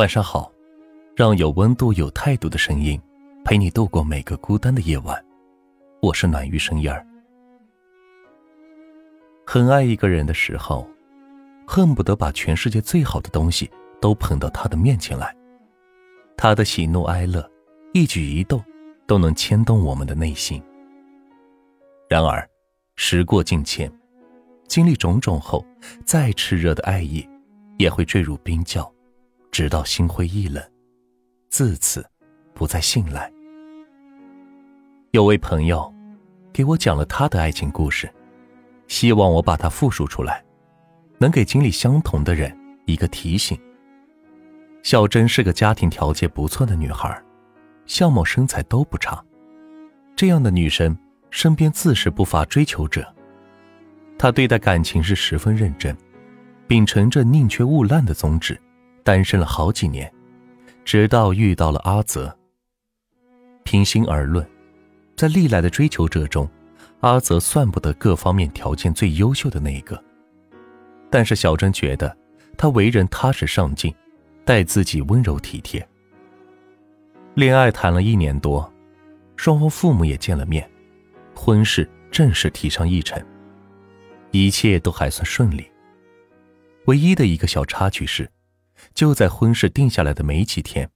晚上好，让有温度、有态度的声音陪你度过每个孤单的夜晚。我是暖玉声音儿。很爱一个人的时候，恨不得把全世界最好的东西都捧到他的面前来。他的喜怒哀乐，一举一动，都能牵动我们的内心。然而，时过境迁，经历种种后，再炽热的爱意，也会坠入冰窖。直到心灰意冷，自此不再信赖。有位朋友给我讲了他的爱情故事，希望我把它复述出来，能给经历相同的人一个提醒。小珍是个家庭条件不错的女孩，相貌身材都不差，这样的女生身边自是不乏追求者。她对待感情是十分认真，秉承着宁缺毋滥的宗旨。单身了好几年，直到遇到了阿泽。平心而论，在历来的追求者中，阿泽算不得各方面条件最优秀的那一个。但是小珍觉得他为人踏实上进，待自己温柔体贴。恋爱谈了一年多，双方父母也见了面，婚事正式提上议程，一切都还算顺利。唯一的一个小插曲是。就在婚事定下来的没几天，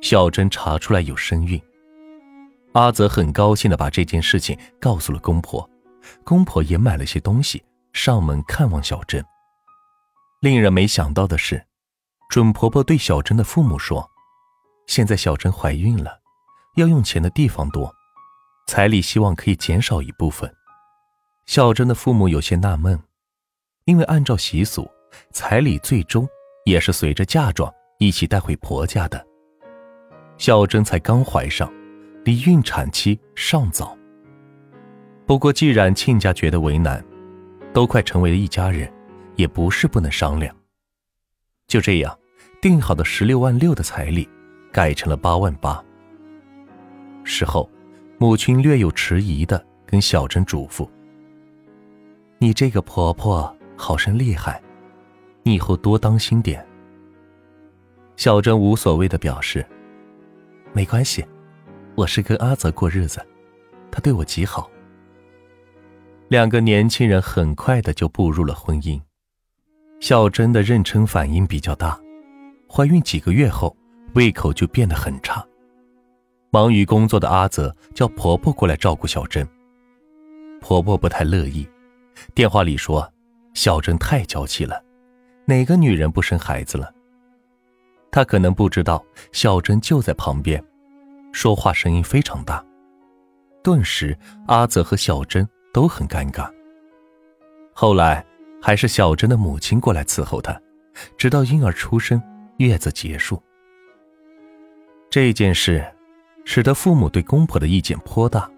小珍查出来有身孕。阿泽很高兴的把这件事情告诉了公婆，公婆也买了些东西上门看望小珍。令人没想到的是，准婆婆对小珍的父母说：“现在小珍怀孕了，要用钱的地方多，彩礼希望可以减少一部分。”小珍的父母有些纳闷，因为按照习俗，彩礼最终。也是随着嫁妆一起带回婆家的。小珍才刚怀上，离孕产期尚早。不过既然亲家觉得为难，都快成为了一家人，也不是不能商量。就这样，定好的十六万六的彩礼，改成了八万八。事后，母亲略有迟疑的跟小珍嘱咐：“你这个婆婆好生厉害。”你以后多当心点。小珍无所谓的表示：“没关系，我是跟阿泽过日子，他对我极好。”两个年轻人很快的就步入了婚姻。小珍的妊娠反应比较大，怀孕几个月后，胃口就变得很差。忙于工作的阿泽叫婆婆过来照顾小珍，婆婆不太乐意，电话里说：“小珍太娇气了。”哪个女人不生孩子了？他可能不知道，小珍就在旁边，说话声音非常大。顿时，阿泽和小珍都很尴尬。后来，还是小珍的母亲过来伺候他，直到婴儿出生，月子结束。这件事，使得父母对公婆的意见颇大，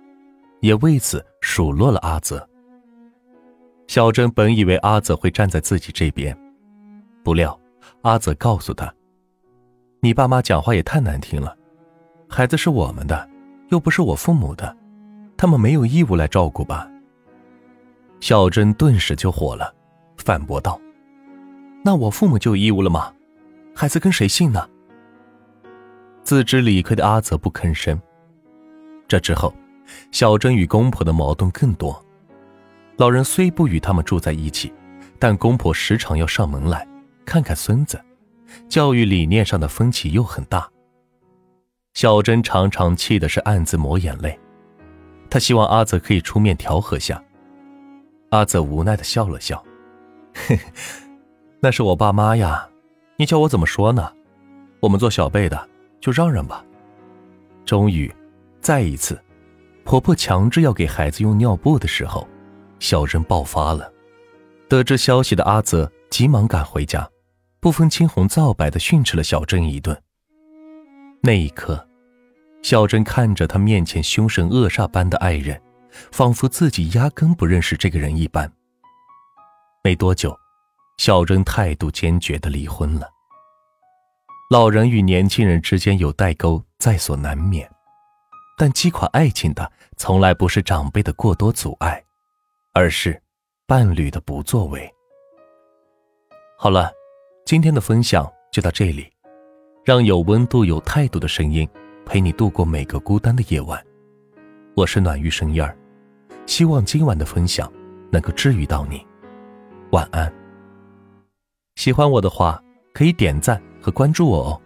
也为此数落了阿泽。小珍本以为阿泽会站在自己这边。不料，阿泽告诉他：“你爸妈讲话也太难听了，孩子是我们的，又不是我父母的，他们没有义务来照顾吧？”小珍顿时就火了，反驳道：“那我父母就有义务了吗？孩子跟谁姓呢？”自知理亏的阿泽不吭声。这之后，小珍与公婆的矛盾更多。老人虽不与他们住在一起，但公婆时常要上门来。看看孙子，教育理念上的分歧又很大。小珍常常气的是暗自抹眼泪，她希望阿泽可以出面调和下。阿泽无奈的笑了笑：“嘿嘿，那是我爸妈呀，你叫我怎么说呢？我们做小辈的就让让吧。”终于，再一次，婆婆强制要给孩子用尿布的时候，小珍爆发了。得知消息的阿泽急忙赶回家。不分青红皂白的训斥了小珍一顿。那一刻，小珍看着他面前凶神恶煞般的爱人，仿佛自己压根不认识这个人一般。没多久，小珍态度坚决的离婚了。老人与年轻人之间有代沟，在所难免，但击垮爱情的从来不是长辈的过多阻碍，而是伴侣的不作为。好了。今天的分享就到这里，让有温度、有态度的声音陪你度过每个孤单的夜晚。我是暖玉生音儿，希望今晚的分享能够治愈到你。晚安。喜欢我的话，可以点赞和关注我哦。